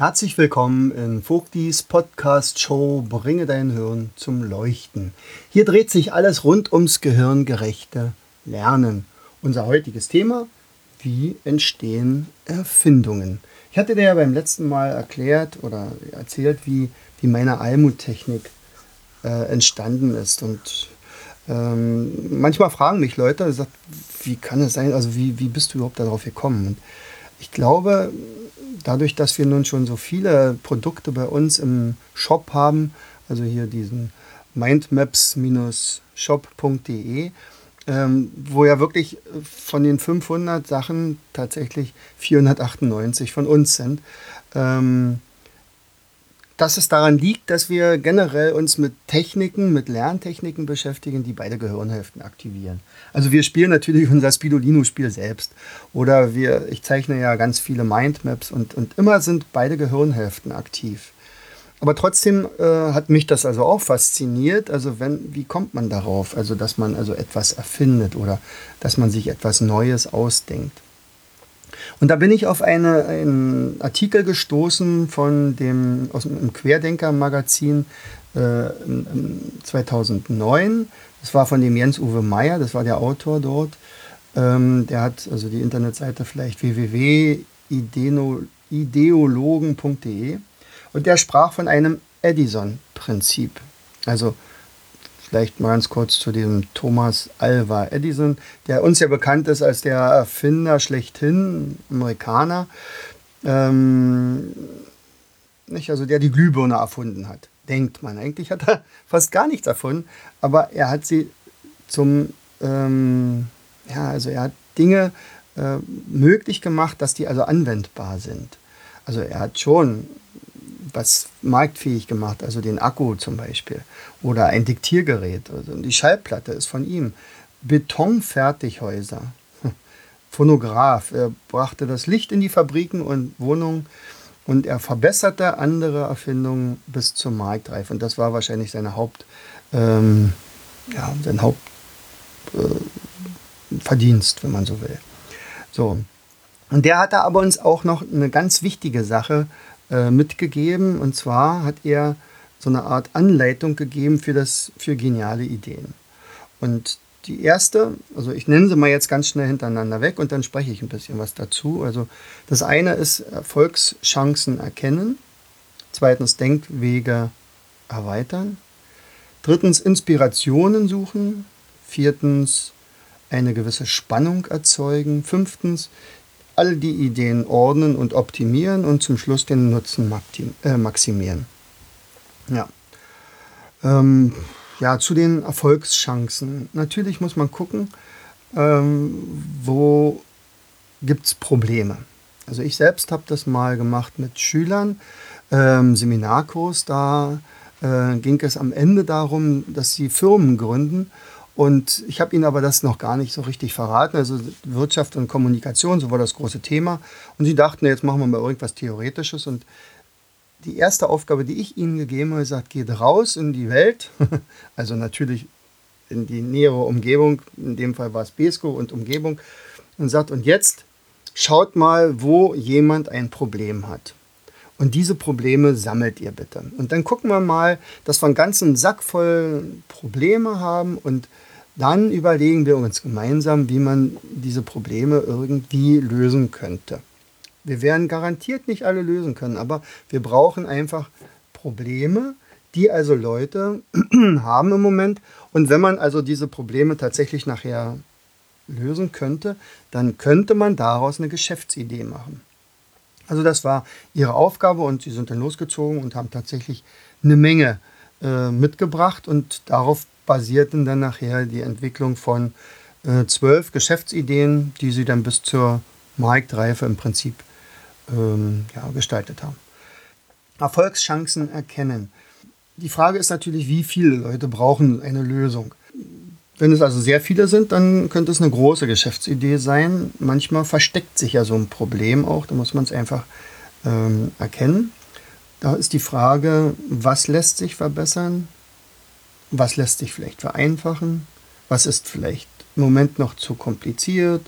Herzlich willkommen in Vogtis Podcast Show Bringe dein Hirn zum Leuchten. Hier dreht sich alles rund ums gehirngerechte Lernen. Unser heutiges Thema, wie entstehen Erfindungen? Ich hatte dir ja beim letzten Mal erklärt oder erzählt, wie, wie meine Almut-Technik äh, entstanden ist. Und ähm, manchmal fragen mich Leute, sagt, wie kann es sein, also wie, wie bist du überhaupt darauf gekommen? Und ich glaube, dadurch, dass wir nun schon so viele Produkte bei uns im Shop haben, also hier diesen mindmaps-shop.de, ähm, wo ja wirklich von den 500 Sachen tatsächlich 498 von uns sind, ähm, dass es daran liegt, dass wir generell uns mit Techniken, mit Lerntechniken beschäftigen, die beide Gehirnhälften aktivieren. Also wir spielen natürlich unser Spidolino-Spiel selbst. Oder wir, ich zeichne ja ganz viele Mindmaps und, und immer sind beide Gehirnhälften aktiv. Aber trotzdem äh, hat mich das also auch fasziniert. Also wenn, wie kommt man darauf? Also dass man also etwas erfindet oder dass man sich etwas Neues ausdenkt. Und da bin ich auf eine, einen Artikel gestoßen von dem, aus dem Querdenker-Magazin äh, 2009. Das war von dem Jens-Uwe Meyer, das war der Autor dort. Ähm, der hat also die Internetseite vielleicht www.ideologen.de und der sprach von einem Edison-Prinzip. Also Vielleicht mal ganz kurz zu diesem Thomas Alva Edison, der uns ja bekannt ist als der Erfinder schlechthin, Amerikaner. Ähm, nicht? Also der die Glühbirne erfunden hat, denkt man. Eigentlich hat er fast gar nichts erfunden, aber er hat sie zum, ähm, ja, also er hat Dinge äh, möglich gemacht, dass die also anwendbar sind. Also er hat schon was marktfähig gemacht, also den Akku zum Beispiel oder ein Diktiergerät. Also die Schallplatte ist von ihm. Betonfertighäuser, Phonograph. Er brachte das Licht in die Fabriken und Wohnungen und er verbesserte andere Erfindungen bis zur Marktreife. Und das war wahrscheinlich seine Haupt, ähm, ja, sein Hauptverdienst, äh, wenn man so will. So. Und der hatte aber uns auch noch eine ganz wichtige Sache äh, mitgegeben. Und zwar hat er so eine Art Anleitung gegeben für, das, für geniale Ideen. Und die erste, also ich nenne sie mal jetzt ganz schnell hintereinander weg und dann spreche ich ein bisschen was dazu. Also das eine ist Erfolgschancen erkennen. Zweitens Denkwege erweitern. Drittens Inspirationen suchen. Viertens eine gewisse Spannung erzeugen. Fünftens all die Ideen ordnen und optimieren und zum Schluss den Nutzen äh, maximieren. Ja. Ähm, ja, zu den Erfolgschancen. Natürlich muss man gucken, ähm, wo gibt es Probleme. Also ich selbst habe das mal gemacht mit Schülern, ähm, Seminarkurs, da äh, ging es am Ende darum, dass sie Firmen gründen und ich habe ihnen aber das noch gar nicht so richtig verraten. Also Wirtschaft und Kommunikation, so war das große Thema. Und sie dachten, jetzt machen wir mal irgendwas Theoretisches. Und die erste Aufgabe, die ich ihnen gegeben habe, gesagt, geht raus in die Welt. also natürlich in die nähere Umgebung. In dem Fall war es Besko und Umgebung. Und sagt, und jetzt schaut mal, wo jemand ein Problem hat. Und diese Probleme sammelt ihr bitte. Und dann gucken wir mal, dass wir einen ganzen Sack voll Probleme haben und dann überlegen wir uns gemeinsam, wie man diese Probleme irgendwie lösen könnte. Wir werden garantiert nicht alle lösen können, aber wir brauchen einfach Probleme, die also Leute haben im Moment. Und wenn man also diese Probleme tatsächlich nachher lösen könnte, dann könnte man daraus eine Geschäftsidee machen. Also das war ihre Aufgabe und sie sind dann losgezogen und haben tatsächlich eine Menge äh, mitgebracht und darauf basierten dann nachher die Entwicklung von äh, zwölf Geschäftsideen, die sie dann bis zur Marktreife im Prinzip ähm, ja, gestaltet haben. Erfolgschancen erkennen. Die Frage ist natürlich, wie viele Leute brauchen eine Lösung. Wenn es also sehr viele sind, dann könnte es eine große Geschäftsidee sein. Manchmal versteckt sich ja so ein Problem auch, da muss man es einfach ähm, erkennen. Da ist die Frage, was lässt sich verbessern, was lässt sich vielleicht vereinfachen, was ist vielleicht im Moment noch zu kompliziert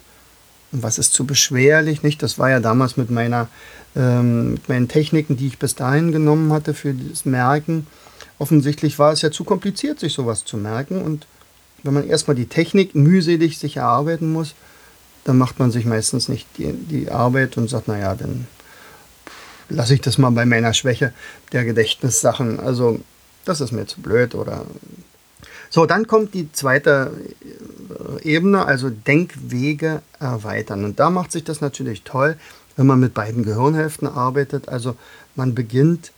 und was ist zu beschwerlich. Nicht? Das war ja damals mit, meiner, ähm, mit meinen Techniken, die ich bis dahin genommen hatte für das Merken. Offensichtlich war es ja zu kompliziert, sich sowas zu merken. Und wenn man erstmal die Technik mühselig sich erarbeiten muss, dann macht man sich meistens nicht die, die Arbeit und sagt, naja, dann lasse ich das mal bei meiner Schwäche der Gedächtnissachen. Also das ist mir zu blöd oder so, dann kommt die zweite äh, Ebene, also Denkwege erweitern. Und da macht sich das natürlich toll, wenn man mit beiden Gehirnhälften arbeitet. Also man beginnt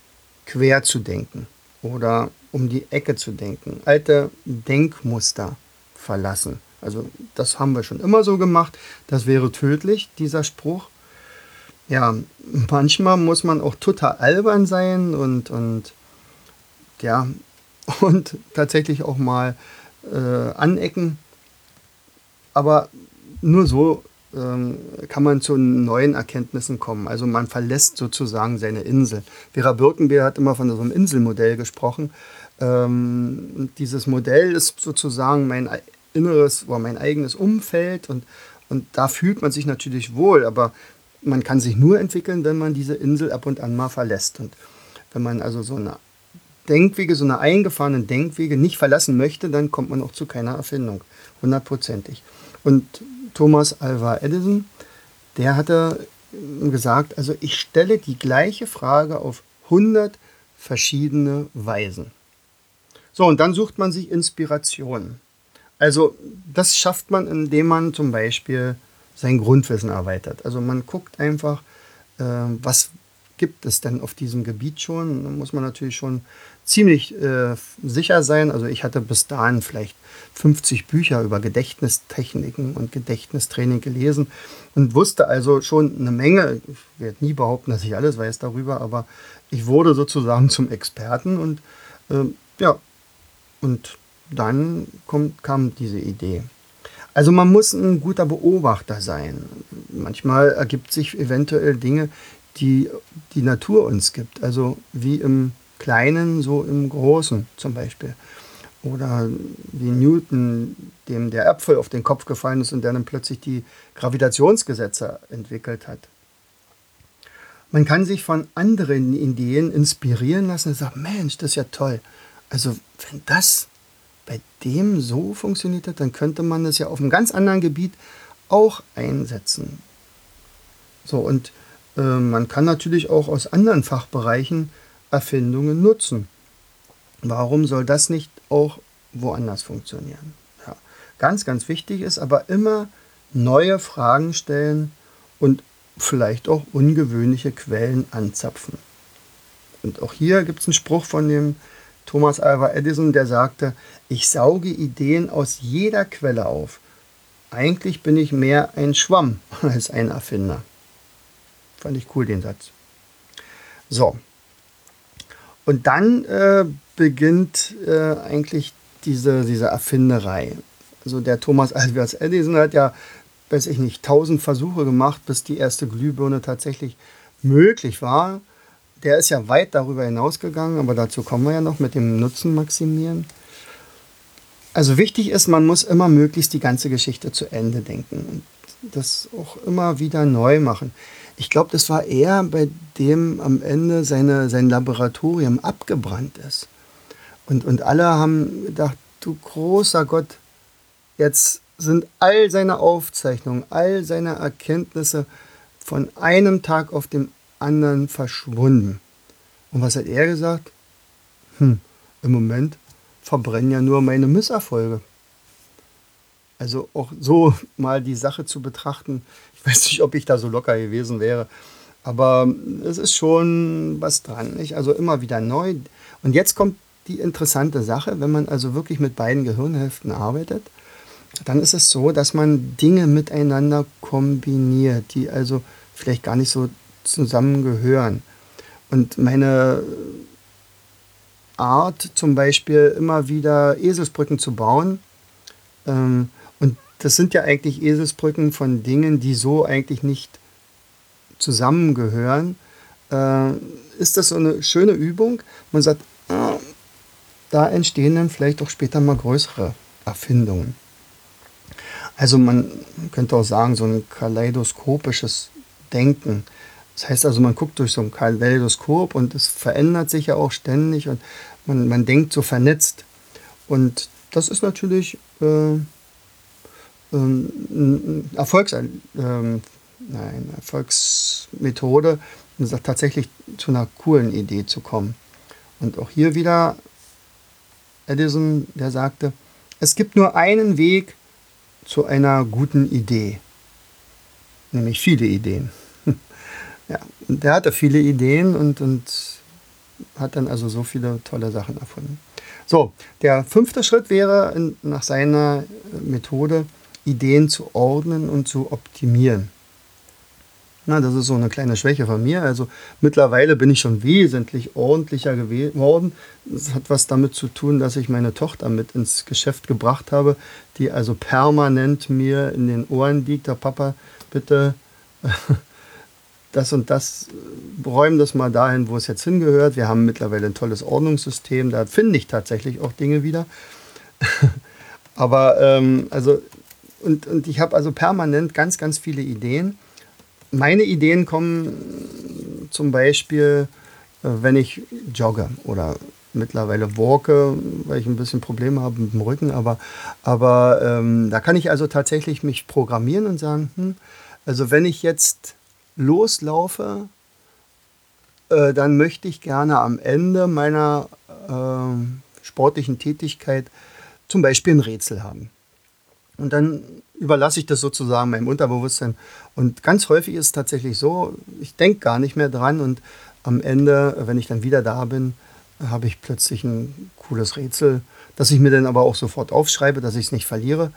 quer zu denken oder um die Ecke zu denken, alte Denkmuster verlassen. Also das haben wir schon immer so gemacht. Das wäre tödlich, dieser Spruch. Ja, manchmal muss man auch total albern sein und, und ja, und tatsächlich auch mal äh, anecken. Aber nur so ähm, kann man zu neuen Erkenntnissen kommen. Also man verlässt sozusagen seine Insel. Vera Birkenbeer hat immer von so einem Inselmodell gesprochen. Ähm, dieses Modell ist sozusagen mein inneres oder mein eigenes Umfeld und, und da fühlt man sich natürlich wohl, aber man kann sich nur entwickeln, wenn man diese Insel ab und an mal verlässt. Und wenn man also so eine Denkwege, so eine eingefahrenen Denkwege nicht verlassen möchte, dann kommt man auch zu keiner Erfindung. Hundertprozentig. Und Thomas Alva Edison, der hatte gesagt, also ich stelle die gleiche Frage auf 100 verschiedene Weisen. So, und dann sucht man sich Inspiration. Also das schafft man, indem man zum Beispiel sein Grundwissen erweitert. Also man guckt einfach, äh, was gibt es denn auf diesem Gebiet schon. Da muss man natürlich schon ziemlich äh, sicher sein. Also ich hatte bis dahin vielleicht 50 Bücher über Gedächtnistechniken und Gedächtnistraining gelesen und wusste also schon eine Menge. Ich werde nie behaupten, dass ich alles weiß darüber, aber ich wurde sozusagen zum Experten und äh, ja, und dann kommt, kam diese Idee. Also man muss ein guter Beobachter sein. Manchmal ergibt sich eventuell Dinge, die die Natur uns gibt. Also wie im Kleinen, so im Großen zum Beispiel. Oder wie Newton, dem der Apfel auf den Kopf gefallen ist und der dann plötzlich die Gravitationsgesetze entwickelt hat. Man kann sich von anderen Ideen inspirieren lassen und sagen, Mensch, das ist ja toll. Also wenn das bei dem so funktioniert hat, dann könnte man das ja auf einem ganz anderen Gebiet auch einsetzen. So, und äh, man kann natürlich auch aus anderen Fachbereichen Erfindungen nutzen. Warum soll das nicht auch woanders funktionieren? Ja. Ganz, ganz wichtig ist aber immer neue Fragen stellen und vielleicht auch ungewöhnliche Quellen anzapfen. Und auch hier gibt es einen Spruch von dem Thomas Alva Edison, der sagte, ich sauge Ideen aus jeder Quelle auf. Eigentlich bin ich mehr ein Schwamm als ein Erfinder. Fand ich cool, den Satz. So, und dann äh, beginnt äh, eigentlich diese, diese Erfinderei. Also der Thomas Alva Edison hat ja, weiß ich nicht, tausend Versuche gemacht, bis die erste Glühbirne tatsächlich möglich war. Der ist ja weit darüber hinausgegangen, aber dazu kommen wir ja noch mit dem Nutzen maximieren. Also wichtig ist, man muss immer möglichst die ganze Geschichte zu Ende denken das auch immer wieder neu machen. Ich glaube, das war er, bei dem am Ende seine, sein Laboratorium abgebrannt ist. Und, und alle haben gedacht, du großer Gott, jetzt sind all seine Aufzeichnungen, all seine Erkenntnisse von einem Tag auf den anderen verschwunden. Und was hat er gesagt? Hm, im Moment verbrennen ja nur meine Misserfolge. Also auch so mal die Sache zu betrachten, weiß nicht, ob ich da so locker gewesen wäre. Aber es ist schon was dran. Nicht? Also immer wieder neu. Und jetzt kommt die interessante Sache, wenn man also wirklich mit beiden Gehirnhälften arbeitet, dann ist es so, dass man Dinge miteinander kombiniert, die also vielleicht gar nicht so zusammengehören. Und meine Art zum Beispiel immer wieder Eselsbrücken zu bauen. Ähm, das sind ja eigentlich Eselsbrücken von Dingen, die so eigentlich nicht zusammengehören. Äh, ist das so eine schöne Übung? Man sagt, ah, da entstehen dann vielleicht auch später mal größere Erfindungen. Also man könnte auch sagen, so ein kaleidoskopisches Denken. Das heißt also, man guckt durch so ein Kaleidoskop und es verändert sich ja auch ständig und man, man denkt so vernetzt. Und das ist natürlich äh, ähm, Erfolgs, äh, nein, Erfolgsmethode, tatsächlich zu einer coolen Idee zu kommen. Und auch hier wieder Edison, der sagte, es gibt nur einen Weg zu einer guten Idee, nämlich viele Ideen. ja, der hatte viele Ideen und, und hat dann also so viele tolle Sachen erfunden. So, der fünfte Schritt wäre nach seiner Methode, Ideen zu ordnen und zu optimieren. Na, das ist so eine kleine Schwäche von mir. Also mittlerweile bin ich schon wesentlich ordentlicher geworden. Das hat was damit zu tun, dass ich meine Tochter mit ins Geschäft gebracht habe, die also permanent mir in den Ohren liegt. Der Papa, bitte das und das, räumen das mal dahin, wo es jetzt hingehört. Wir haben mittlerweile ein tolles Ordnungssystem. Da finde ich tatsächlich auch Dinge wieder. Aber ähm, also und, und ich habe also permanent ganz, ganz viele Ideen meine Ideen kommen zum Beispiel, äh, wenn ich jogge oder mittlerweile walke, weil ich ein bisschen Probleme habe mit dem Rücken, aber, aber ähm, da kann ich also tatsächlich mich programmieren und sagen, hm, also wenn ich jetzt loslaufe, äh, dann möchte ich gerne am Ende meiner äh, sportlichen Tätigkeit zum Beispiel ein Rätsel haben. Und dann überlasse ich das sozusagen meinem Unterbewusstsein. Und ganz häufig ist es tatsächlich so, ich denke gar nicht mehr dran und am Ende, wenn ich dann wieder da bin, habe ich plötzlich ein cooles Rätsel, das ich mir dann aber auch sofort aufschreibe, dass ich es nicht verliere.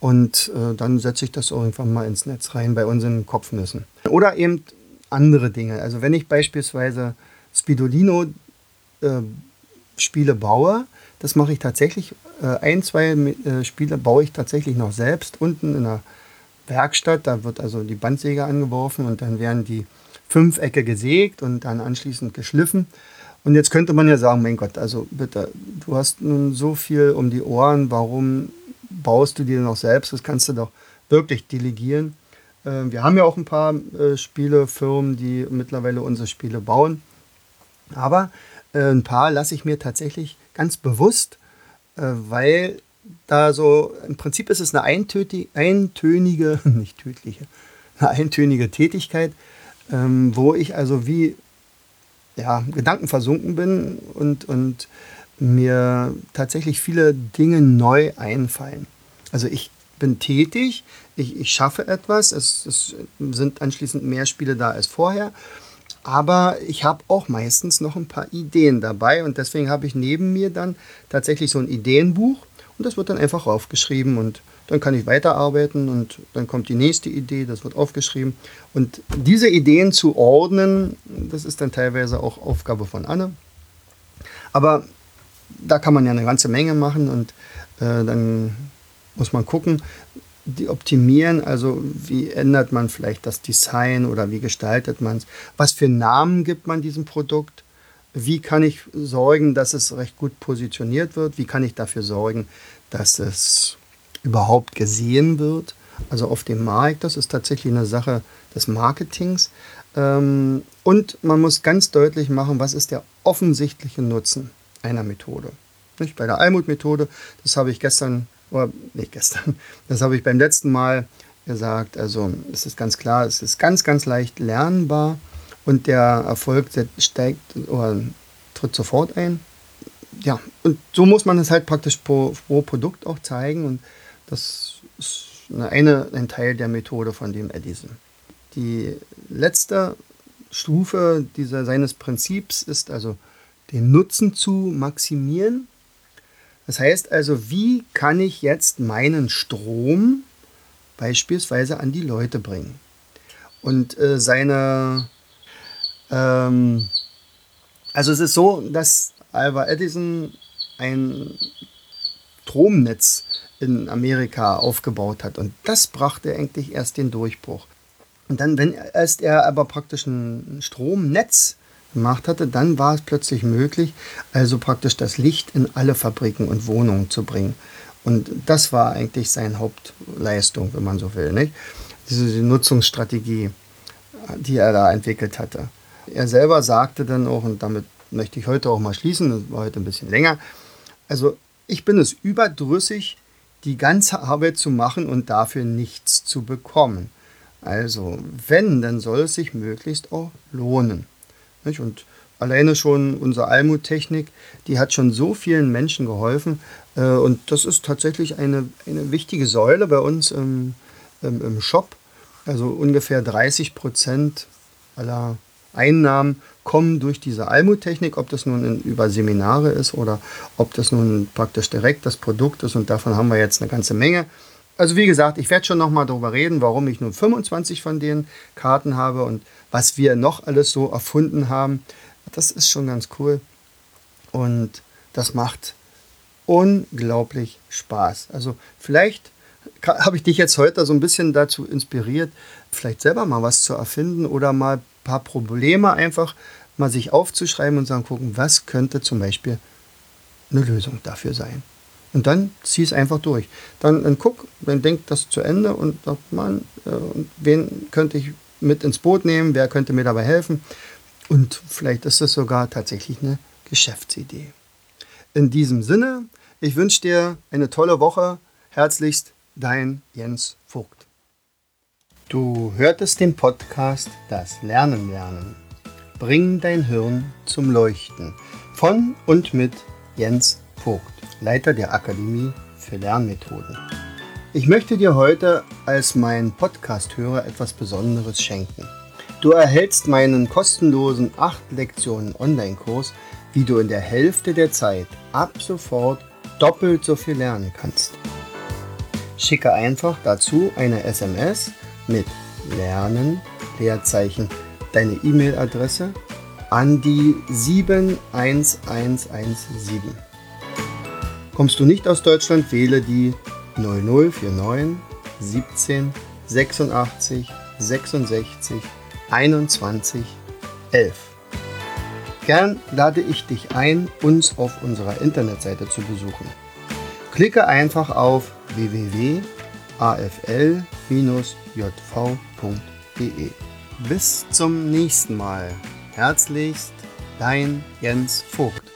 Und äh, dann setze ich das irgendwann mal ins Netz rein bei unseren Kopfnüssen. Oder eben andere Dinge. Also wenn ich beispielsweise Spidolino-Spiele äh, baue, das mache ich tatsächlich. Äh, ein, zwei äh, Spiele baue ich tatsächlich noch selbst unten in der Werkstatt. Da wird also die Bandsäge angeworfen und dann werden die Fünfecke gesägt und dann anschließend geschliffen. Und jetzt könnte man ja sagen, mein Gott, also bitte, du hast nun so viel um die Ohren, warum baust du dir noch selbst? Das kannst du doch wirklich delegieren. Ähm, wir haben ja auch ein paar äh, Spielefirmen, die mittlerweile unsere Spiele bauen. Aber ein paar lasse ich mir tatsächlich ganz bewusst, äh, weil da so, im Prinzip ist es eine eintönige, nicht tödliche, eine eintönige Tätigkeit, ähm, wo ich also wie ja, Gedanken versunken bin und, und mir tatsächlich viele Dinge neu einfallen. Also ich bin tätig, ich, ich schaffe etwas, es, es sind anschließend mehr Spiele da als vorher aber ich habe auch meistens noch ein paar Ideen dabei und deswegen habe ich neben mir dann tatsächlich so ein Ideenbuch und das wird dann einfach aufgeschrieben und dann kann ich weiterarbeiten und dann kommt die nächste Idee, das wird aufgeschrieben. Und diese Ideen zu ordnen, das ist dann teilweise auch Aufgabe von Anne. Aber da kann man ja eine ganze Menge machen und äh, dann muss man gucken, die optimieren, also wie ändert man vielleicht das Design oder wie gestaltet man es? Was für Namen gibt man diesem Produkt? Wie kann ich sorgen, dass es recht gut positioniert wird? Wie kann ich dafür sorgen, dass es überhaupt gesehen wird? Also auf dem Markt, das ist tatsächlich eine Sache des Marketings. Ähm, und man muss ganz deutlich machen, was ist der offensichtliche Nutzen einer Methode. Bei der Almut-Methode, das habe ich gestern oder nicht gestern, das habe ich beim letzten Mal gesagt. Also es ist ganz klar, es ist ganz, ganz leicht lernbar und der Erfolg steigt oder tritt sofort ein. Ja, und so muss man es halt praktisch pro, pro Produkt auch zeigen und das ist eine, ein Teil der Methode von dem Edison. Die letzte Stufe dieser, seines Prinzips ist also den Nutzen zu maximieren das heißt also, wie kann ich jetzt meinen Strom beispielsweise an die Leute bringen? Und äh, seine, Ähm, also es ist so, dass Alva Edison ein Stromnetz in Amerika aufgebaut hat. Und das brachte eigentlich erst den Durchbruch. Und dann, wenn erst er aber praktisch ein Stromnetz gemacht hatte, dann war es plötzlich möglich, also praktisch das Licht in alle Fabriken und Wohnungen zu bringen. Und das war eigentlich seine Hauptleistung, wenn man so will. Nicht? Diese Nutzungsstrategie, die er da entwickelt hatte. Er selber sagte dann auch, und damit möchte ich heute auch mal schließen, das war heute ein bisschen länger, also ich bin es überdrüssig, die ganze Arbeit zu machen und dafür nichts zu bekommen. Also, wenn, dann soll es sich möglichst auch lohnen. Nicht? Und alleine schon unsere Almut-Technik, die hat schon so vielen Menschen geholfen. Äh, und das ist tatsächlich eine, eine wichtige Säule bei uns im, im, im Shop. Also ungefähr 30 Prozent aller Einnahmen kommen durch diese Almut-Technik, ob das nun in, über Seminare ist oder ob das nun praktisch direkt das Produkt ist. Und davon haben wir jetzt eine ganze Menge. Also wie gesagt, ich werde schon nochmal darüber reden, warum ich nur 25 von den Karten habe und was wir noch alles so erfunden haben. Das ist schon ganz cool. Und das macht unglaublich Spaß. Also vielleicht habe ich dich jetzt heute so ein bisschen dazu inspiriert, vielleicht selber mal was zu erfinden oder mal ein paar Probleme einfach mal sich aufzuschreiben und sagen, gucken, was könnte zum Beispiel eine Lösung dafür sein. Und dann zieh es einfach durch. Dann, dann guck, dann denk das zu Ende und sag, man, äh, wen könnte ich mit ins Boot nehmen, wer könnte mir dabei helfen. Und vielleicht ist das sogar tatsächlich eine Geschäftsidee. In diesem Sinne, ich wünsche dir eine tolle Woche. Herzlichst, dein Jens Vogt. Du hörtest den Podcast Das Lernen lernen. Bring dein Hirn zum Leuchten von und mit Jens Vogt. Leiter der Akademie für Lernmethoden. Ich möchte dir heute als mein Podcast-Hörer etwas Besonderes schenken. Du erhältst meinen kostenlosen 8 Lektionen Online-Kurs, wie du in der Hälfte der Zeit ab sofort doppelt so viel lernen kannst. Schicke einfach dazu eine SMS mit Lernen, Leerzeichen, deine E-Mail-Adresse an die 71117. Kommst du nicht aus Deutschland, wähle die 0049 17 86 66 21 11. Gern lade ich dich ein, uns auf unserer Internetseite zu besuchen. Klicke einfach auf www.afl-jv.de. Bis zum nächsten Mal. Herzlichst, dein Jens Vogt.